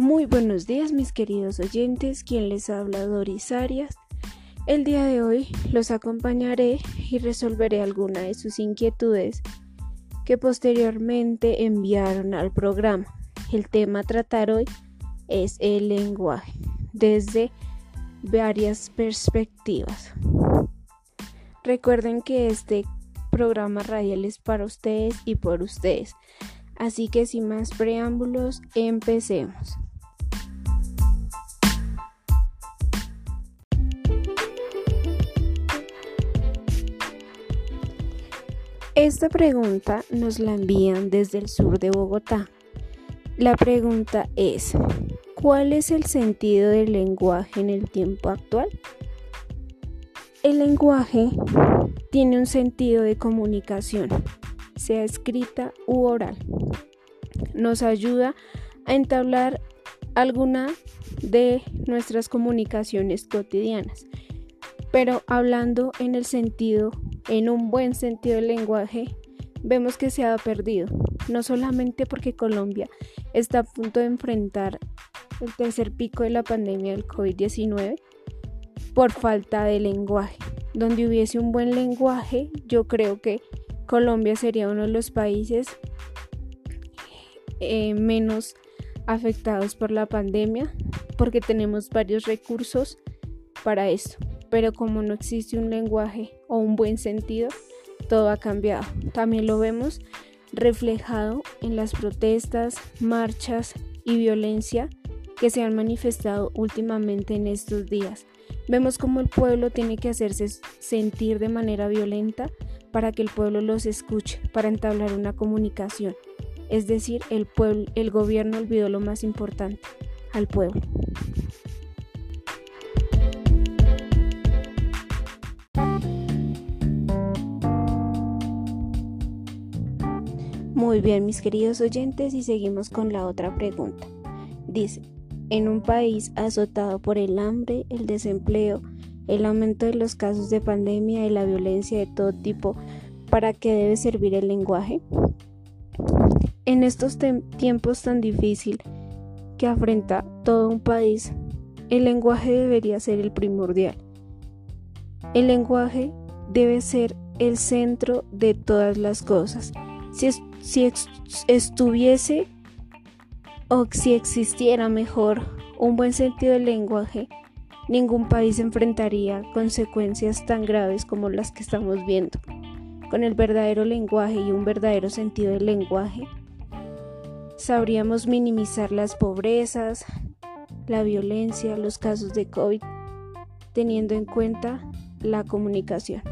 Muy buenos días mis queridos oyentes, quien les habla Doris Arias. El día de hoy los acompañaré y resolveré algunas de sus inquietudes que posteriormente enviaron al programa. El tema a tratar hoy es el lenguaje desde varias perspectivas. Recuerden que este programa radial es para ustedes y por ustedes. Así que sin más preámbulos, empecemos. Esta pregunta nos la envían desde el sur de Bogotá. La pregunta es, ¿cuál es el sentido del lenguaje en el tiempo actual? El lenguaje tiene un sentido de comunicación, sea escrita u oral. Nos ayuda a entablar alguna de nuestras comunicaciones cotidianas, pero hablando en el sentido en un buen sentido del lenguaje, vemos que se ha perdido, no solamente porque Colombia está a punto de enfrentar el tercer pico de la pandemia del COVID-19 por falta de lenguaje. Donde hubiese un buen lenguaje, yo creo que Colombia sería uno de los países eh, menos afectados por la pandemia porque tenemos varios recursos para esto pero como no existe un lenguaje o un buen sentido, todo ha cambiado. También lo vemos reflejado en las protestas, marchas y violencia que se han manifestado últimamente en estos días. Vemos cómo el pueblo tiene que hacerse sentir de manera violenta para que el pueblo los escuche, para entablar una comunicación. Es decir, el pueblo, el gobierno olvidó lo más importante, al pueblo. Muy bien, mis queridos oyentes, y seguimos con la otra pregunta. Dice, en un país azotado por el hambre, el desempleo, el aumento de los casos de pandemia y la violencia de todo tipo, ¿para qué debe servir el lenguaje? En estos tiempos tan difíciles que afrenta todo un país, el lenguaje debería ser el primordial. El lenguaje debe ser el centro de todas las cosas. Si, si estuviese o si existiera mejor un buen sentido del lenguaje, ningún país enfrentaría consecuencias tan graves como las que estamos viendo. Con el verdadero lenguaje y un verdadero sentido del lenguaje, sabríamos minimizar las pobrezas, la violencia, los casos de COVID, teniendo en cuenta la comunicación.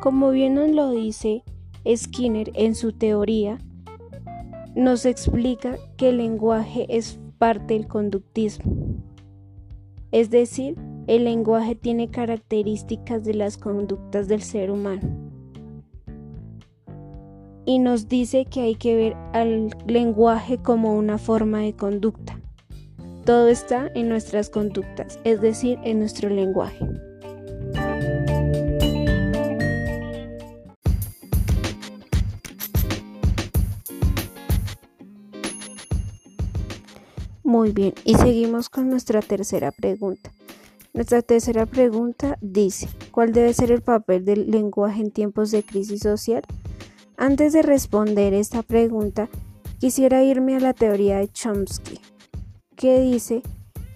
Como bien nos lo dice Skinner en su teoría nos explica que el lenguaje es parte del conductismo. Es decir, el lenguaje tiene características de las conductas del ser humano. Y nos dice que hay que ver al lenguaje como una forma de conducta. Todo está en nuestras conductas, es decir, en nuestro lenguaje. Muy bien, y seguimos con nuestra tercera pregunta. Nuestra tercera pregunta dice, ¿cuál debe ser el papel del lenguaje en tiempos de crisis social? Antes de responder esta pregunta, quisiera irme a la teoría de Chomsky, que dice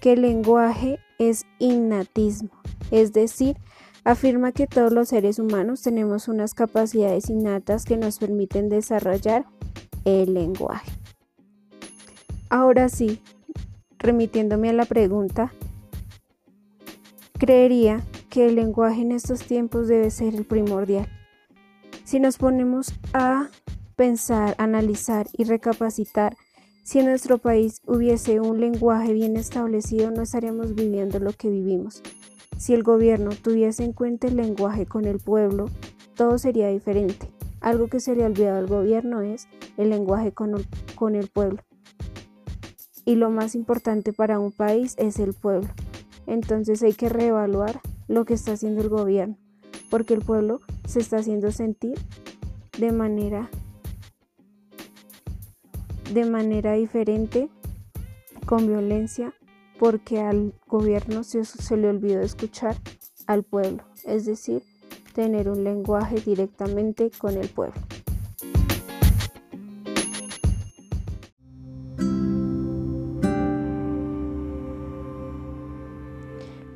que el lenguaje es innatismo, es decir, afirma que todos los seres humanos tenemos unas capacidades innatas que nos permiten desarrollar el lenguaje. Ahora sí, remitiéndome a la pregunta, creería que el lenguaje en estos tiempos debe ser el primordial. Si nos ponemos a pensar, analizar y recapacitar, si en nuestro país hubiese un lenguaje bien establecido, no estaríamos viviendo lo que vivimos. Si el gobierno tuviese en cuenta el lenguaje con el pueblo, todo sería diferente. Algo que se le ha olvidado al gobierno es el lenguaje con el, con el pueblo y lo más importante para un país es el pueblo. Entonces hay que reevaluar lo que está haciendo el gobierno, porque el pueblo se está haciendo sentir de manera de manera diferente con violencia porque al gobierno se, se le olvidó escuchar al pueblo, es decir, tener un lenguaje directamente con el pueblo.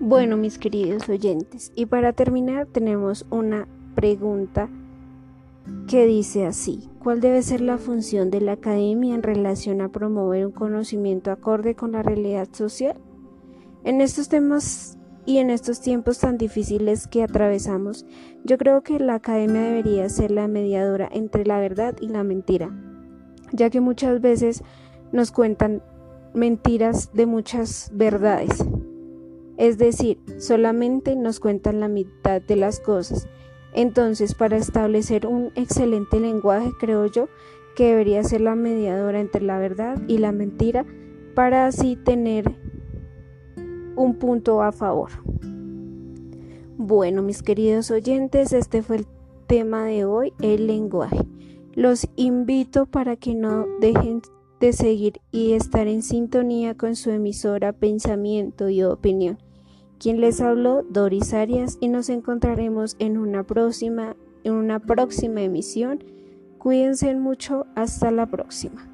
Bueno, mis queridos oyentes, y para terminar tenemos una pregunta que dice así, ¿cuál debe ser la función de la academia en relación a promover un conocimiento acorde con la realidad social? En estos temas y en estos tiempos tan difíciles que atravesamos, yo creo que la academia debería ser la mediadora entre la verdad y la mentira, ya que muchas veces nos cuentan mentiras de muchas verdades. Es decir, solamente nos cuentan la mitad de las cosas. Entonces, para establecer un excelente lenguaje, creo yo que debería ser la mediadora entre la verdad y la mentira para así tener un punto a favor. Bueno, mis queridos oyentes, este fue el tema de hoy, el lenguaje. Los invito para que no dejen de seguir y estar en sintonía con su emisora Pensamiento y Opinión. Quien les habló, Doris Arias, y nos encontraremos en una próxima, en una próxima emisión. Cuídense mucho, hasta la próxima.